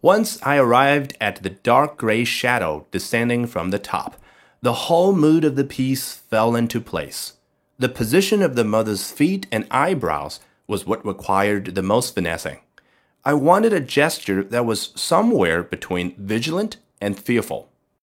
Once I arrived at the dark gray shadow descending from the top, the whole mood of the piece fell into place. The position of the mother's feet and eyebrows was what required the most finessing. I wanted a gesture that was somewhere between vigilant and fearful.